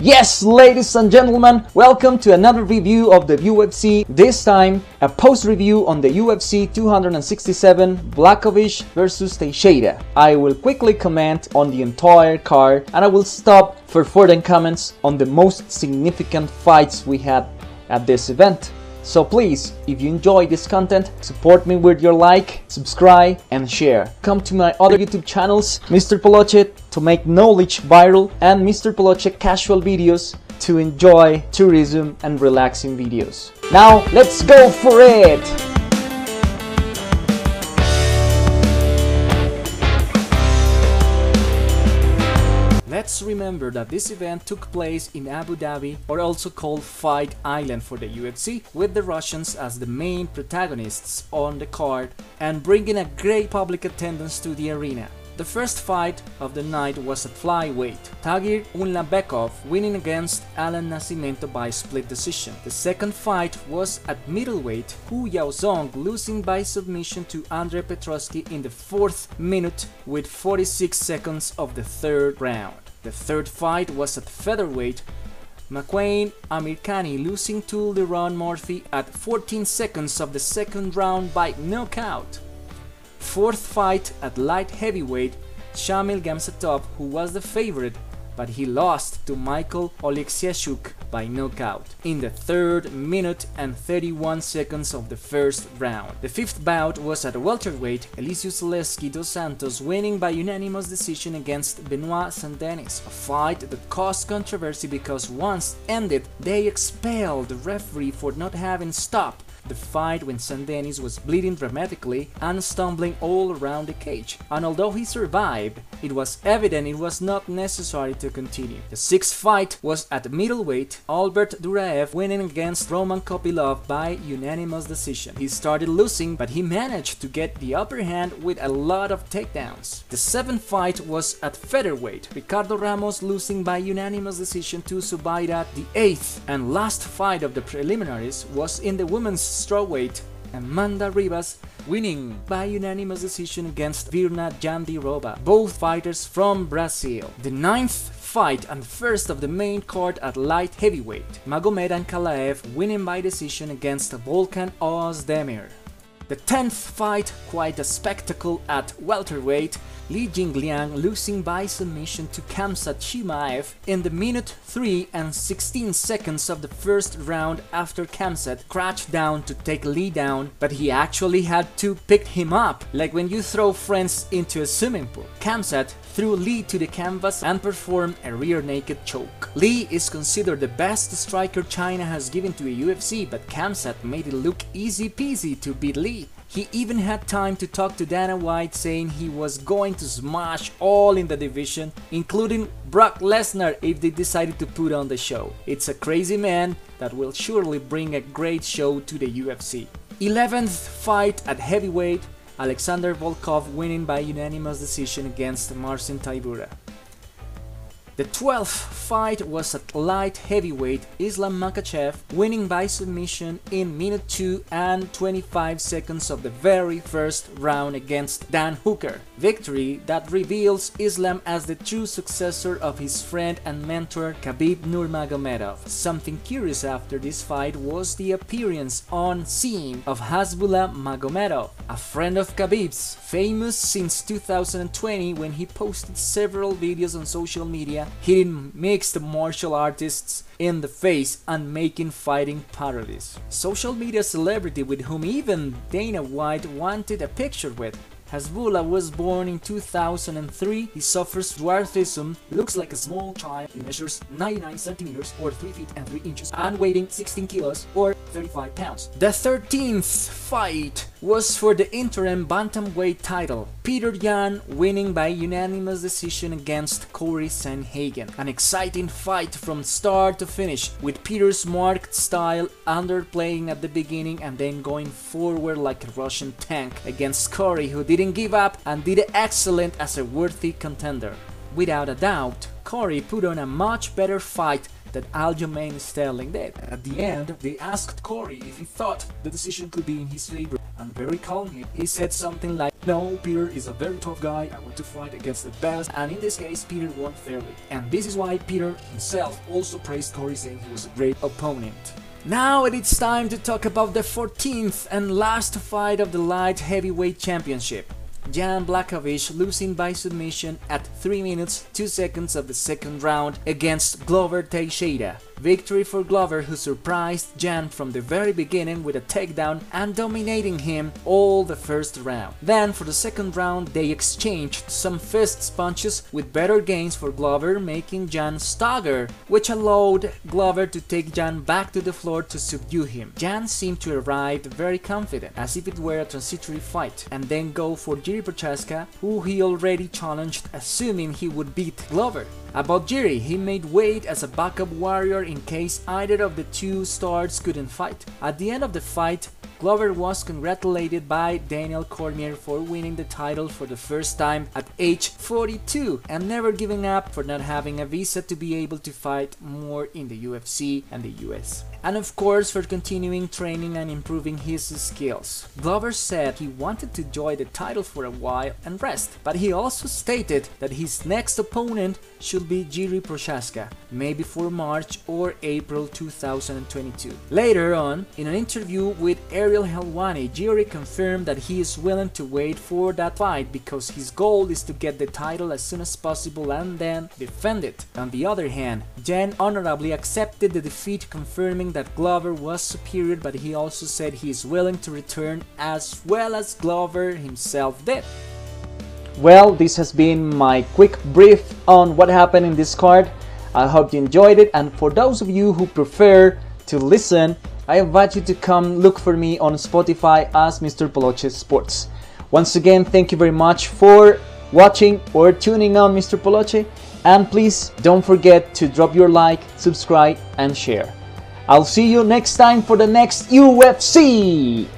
Yes, ladies and gentlemen, welcome to another review of the UFC. This time, a post review on the UFC 267 Blachowicz versus Teixeira. I will quickly comment on the entire card and I will stop for further comments on the most significant fights we had at this event. So please, if you enjoy this content, support me with your like, subscribe, and share. Come to my other YouTube channels, Mr. Poloche to make knowledge viral, and Mr. Poloche casual videos to enjoy tourism and relaxing videos. Now, let's go for it! Let's remember that this event took place in Abu Dhabi, or also called Fight Island for the UFC, with the Russians as the main protagonists on the card and bringing a great public attendance to the arena. The first fight of the night was at flyweight, Tagir Ulanbekov winning against Allan Nascimento by split decision. The second fight was at middleweight, Hu Yaozong losing by submission to Andrei Petroski in the fourth minute with 46 seconds of the third round. The third fight was at featherweight, Makwan Amirkhani losing to Lerone Murphy at 14 seconds of the second round by knockout. Fourth fight at light heavyweight, Shamil Gamzatov, who was the favorite, but he lost to Michael Oleksiejczuk by knockout in the third minute and 31 seconds of the first round. The fifth bout was at welterweight, Elizeu Zaleski dos Santos winning by unanimous decision against Benoit Saint-Denis, a fight that caused controversy because once ended, they expelled the referee for not having stopped the fight when Saint-Denis was bleeding dramatically and stumbling all around the cage, and although he survived, it was evident it was not necessary to continue. The sixth fight was at middleweight, Albert Duraev winning against Roman Kopylov by unanimous decision. He started losing, but he managed to get the upper hand with a lot of takedowns. The seventh fight was at featherweight, Ricardo Ramos losing by unanimous decision to Zubaira. The eighth and last fight of the preliminaries was in the women's strawweight, Amanda Ribas winning by unanimous decision against Virna Jandiroba, both fighters from Brazil. The ninth fight and first of the main card at light heavyweight, Magomed Ankalaev winning by decision against Volkan Ozdemir. The 10th fight, quite a spectacle at welterweight, Li Jingliang losing by submission to Khamzat Chimaev in the minute 3 and 16 seconds of the first round after Khamzat crouched down to take Li down, but he actually had to pick him up, like when you throw friends into a swimming pool. Khamzat threw Li to the canvas and performed a rear naked choke. Li is considered the best striker China has given to a UFC, but Khamzat made it look easy peasy to beat Li. He even had time to talk to Dana White saying he was going to smash all in the division, including Brock Lesnar if they decided to put on the show. It's a crazy man that will surely bring a great show to the UFC. 11th fight at heavyweight, Alexander Volkov winning by unanimous decision against Marcin Tybura. The 12th fight was at light heavyweight Islam Makhachev winning by submission in minute 2 and 25 seconds of the very first round against Dan Hooker. Victory that reveals Islam as the true successor of his friend and mentor Khabib Nurmagomedov. Something curious after this fight was the appearance on scene of Hasbullah Magomedov, a friend of Khabib's, famous since 2020 when he posted several videos on social media hitting mixed martial artists in the face and making fighting parodies. Social media celebrity with whom even Dana White wanted a picture with Hasbullah was born in 2003. He suffers dwarfism, looks like a small child. He measures 99 centimeters or 3 feet and 3 inches and weighing 16 kilos or 35 pounds. The 13th fight was for the interim bantamweight title. Peter Yan winning by unanimous decision against Corey Sandhagen. An exciting fight from start to finish with Peter's marked style underplaying at the beginning and then going forward like a Russian tank against Corey who didn't give up and did excellent as a worthy contender. Without a doubt, Corey put on a much better fight that Aljamain Sterling did. At the end, they asked Corey if he thought the decision could be in his favor, and very calmly, he said something like, No, Peter is a very tough guy, I want to fight against the best, and in this case, Peter won fairly. And this is why Peter himself also praised Corey saying he was a great opponent. Now it's time to talk about the 14th and last fight of the light heavyweight championship. Jan Blachowicz losing by submission at 3 minutes 2 seconds of the second round against Glover Teixeira. Victory for Glover who surprised Jan from the very beginning with a takedown and dominating him all the first round. Then for the second round they exchanged some fist punches with better gains for Glover making Jan stagger which allowed Glover to take Jan back to the floor to subdue him. Jan seemed to arrive very confident as if it were a transitory fight and then go for Jiri Prochazka who he already challenged assuming he would beat Glover. About Jiri, he made weight as a backup warrior in case either of the two stars couldn't fight. At the end of the fight, Glover was congratulated by Daniel Cormier for winning the title for the first time at age 42 and never giving up for not having a visa to be able to fight more in the UFC and the US and of course for continuing training and improving his skills. Glover said he wanted to enjoy the title for a while and rest, but he also stated that his next opponent should be Jiri Prochazka, maybe for March or April 2022. Later on, in an interview with Ariel Helwani, Jiri confirmed that he is willing to wait for that fight because his goal is to get the title as soon as possible and then defend it. On the other hand, Jan honorably accepted the defeat confirming that Glover was superior, but he also said he is willing to return as well as Glover himself did. Well, this has been my quick brief on what happened in this card. I hope you enjoyed it, and for those of you who prefer to listen, I invite you to come look for me on Spotify as Mr. Poloche Sports. Once again, thank you very much for watching or tuning on Mr. Poloche, and please don't forget to drop your like, subscribe, and share. I'll see you next time for the next UFC!